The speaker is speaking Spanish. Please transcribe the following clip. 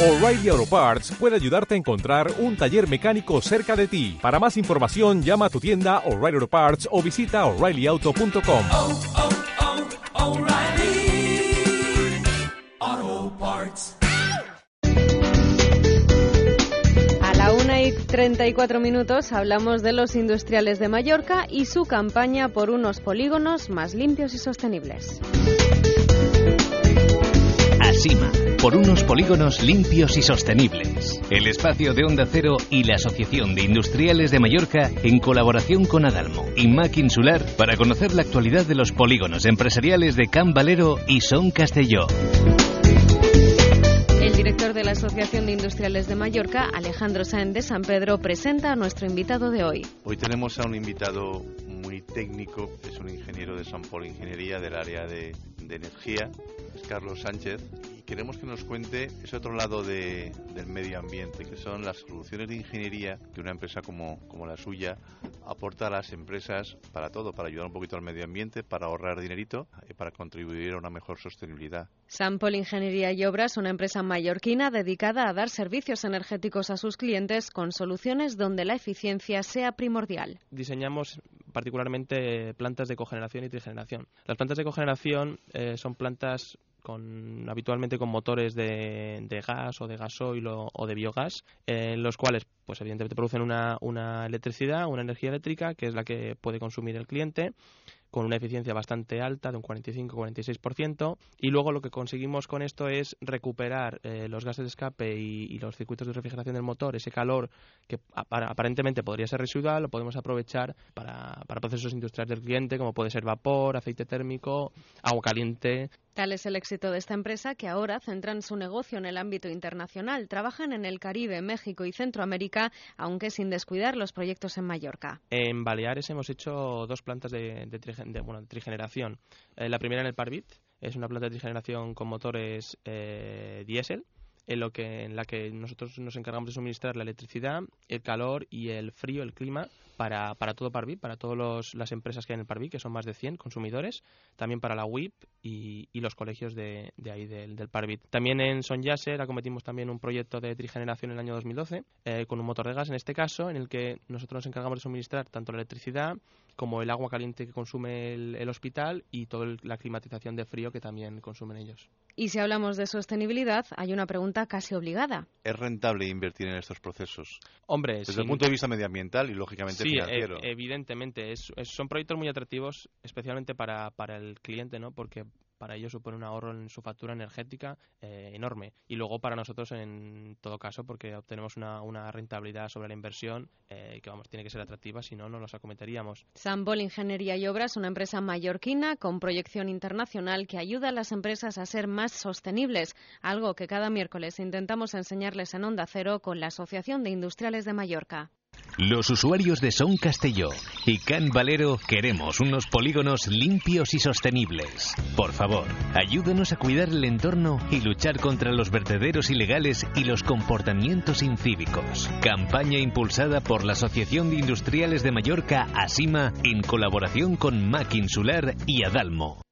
O'Reilly Auto Parts puede ayudarte a encontrar un taller mecánico cerca de ti. Para más información, llama a tu tienda O'Reilly Auto Parts o visita oreillyauto.com. oh, oh, Parts. A la una y 34 minutos hablamos de los industriales de Mallorca y su campaña por unos polígonos más limpios y sostenibles. Por unos polígonos limpios y sostenibles. El espacio de Onda Cero y la Asociación de Industriales de Mallorca en colaboración con Adalmo y Mac Insular para conocer la actualidad de los polígonos empresariales de Can Valero y Son Castelló. El director de la Asociación de Industriales de Mallorca, Alejandro Sáenz de San Pedro, presenta a nuestro invitado de hoy. Hoy tenemos a un invitado muy técnico, es un ingeniero de San Polo Ingeniería del área de, de energía, es Carlos Sánchez, queremos que nos cuente ese otro lado de- del medio ambiente, que son las soluciones de ingeniería que una empresa como, como la suya aporta a las empresas para todo, para ayudar un poquito al medio ambiente, para ahorrar dinerito y para contribuir a una mejor sostenibilidad. Sampol Ingeniería y Obras, una empresa mallorquina dedicada a dar servicios energéticos a sus clientes con soluciones donde la eficiencia sea primordial. diseñamos particularmente plantas de cogeneración y trigeneración. Las plantas de cogeneración eh, son plantas con, habitualmente con motores de, gas o de gasoil o, de biogás, eh, los cuales, pues evidentemente producen una, una electricidad, una energía eléctrica, que es la que puede consumir el cliente con una eficiencia bastante alta, de un 45-46%, y luego lo que conseguimos con esto es recuperar eh, los gases de escape y, y los circuitos de refrigeración del motor, ese calor que apa- aparentemente podría ser residual, lo podemos aprovechar para, para procesos industriales del cliente, como puede ser vapor, aceite térmico, agua caliente. Tal es el éxito de esta empresa que ahora centran su negocio en el ámbito internacional. Trabajan en el Caribe, México y Centroamérica, aunque sin descuidar los proyectos en Mallorca. En Baleares hemos hecho dos plantas de, de de, bueno, de trigeneración. Eh, la primera en el Parvit, es una planta de trigeneración con motores eh, diésel, en, lo que, en la que nosotros nos encargamos de suministrar la electricidad, el calor y el frío, el clima, para, para todo Parvit, para todas las empresas que hay en el Parvit, que son más de 100 consumidores, también para la WIP y, y los colegios de, de ahí del, del Parvit. También en Son Yasser acometimos también un proyecto de trigeneración en el año 2012, eh, con un motor de gas en este caso, en el que nosotros nos encargamos de suministrar tanto la electricidad como el agua caliente que consume el, el hospital y toda el- la climatización de frío que también consumen ellos. Y si hablamos de sostenibilidad, hay una pregunta casi obligada. ¿Es rentable invertir en estos procesos? Hombre, Desde sin- el punto de vista medioambiental y lógicamente Sí, financiero. e- evidentemente. Es, es- son proyectos muy atractivos, especialmente para, para el cliente, ¿no? Porque para ellos supone un ahorro en su factura energética eh, enorme. Y luego para nosotros, en todo caso, porque obtenemos una, rentabilidad sobre la inversión eh, que, vamos, tiene que ser atractiva, si no, no los acometeríamos. Sambol Ingeniería y Obras, una empresa mallorquina con proyección internacional que ayuda a las empresas a ser más sostenibles, algo que cada miércoles intentamos enseñarles en Onda Cero con la Asociación de Industriales de Mallorca. Los usuarios de Son Castelló y Can Valero queremos unos polígonos limpios y sostenibles. Por favor, ayúdenos a cuidar el entorno y luchar contra los vertederos ilegales y los comportamientos incívicos. Campaña impulsada por la Asociación de Industriales de Mallorca, ASIMA, en colaboración con Mac Insular y Adalmo.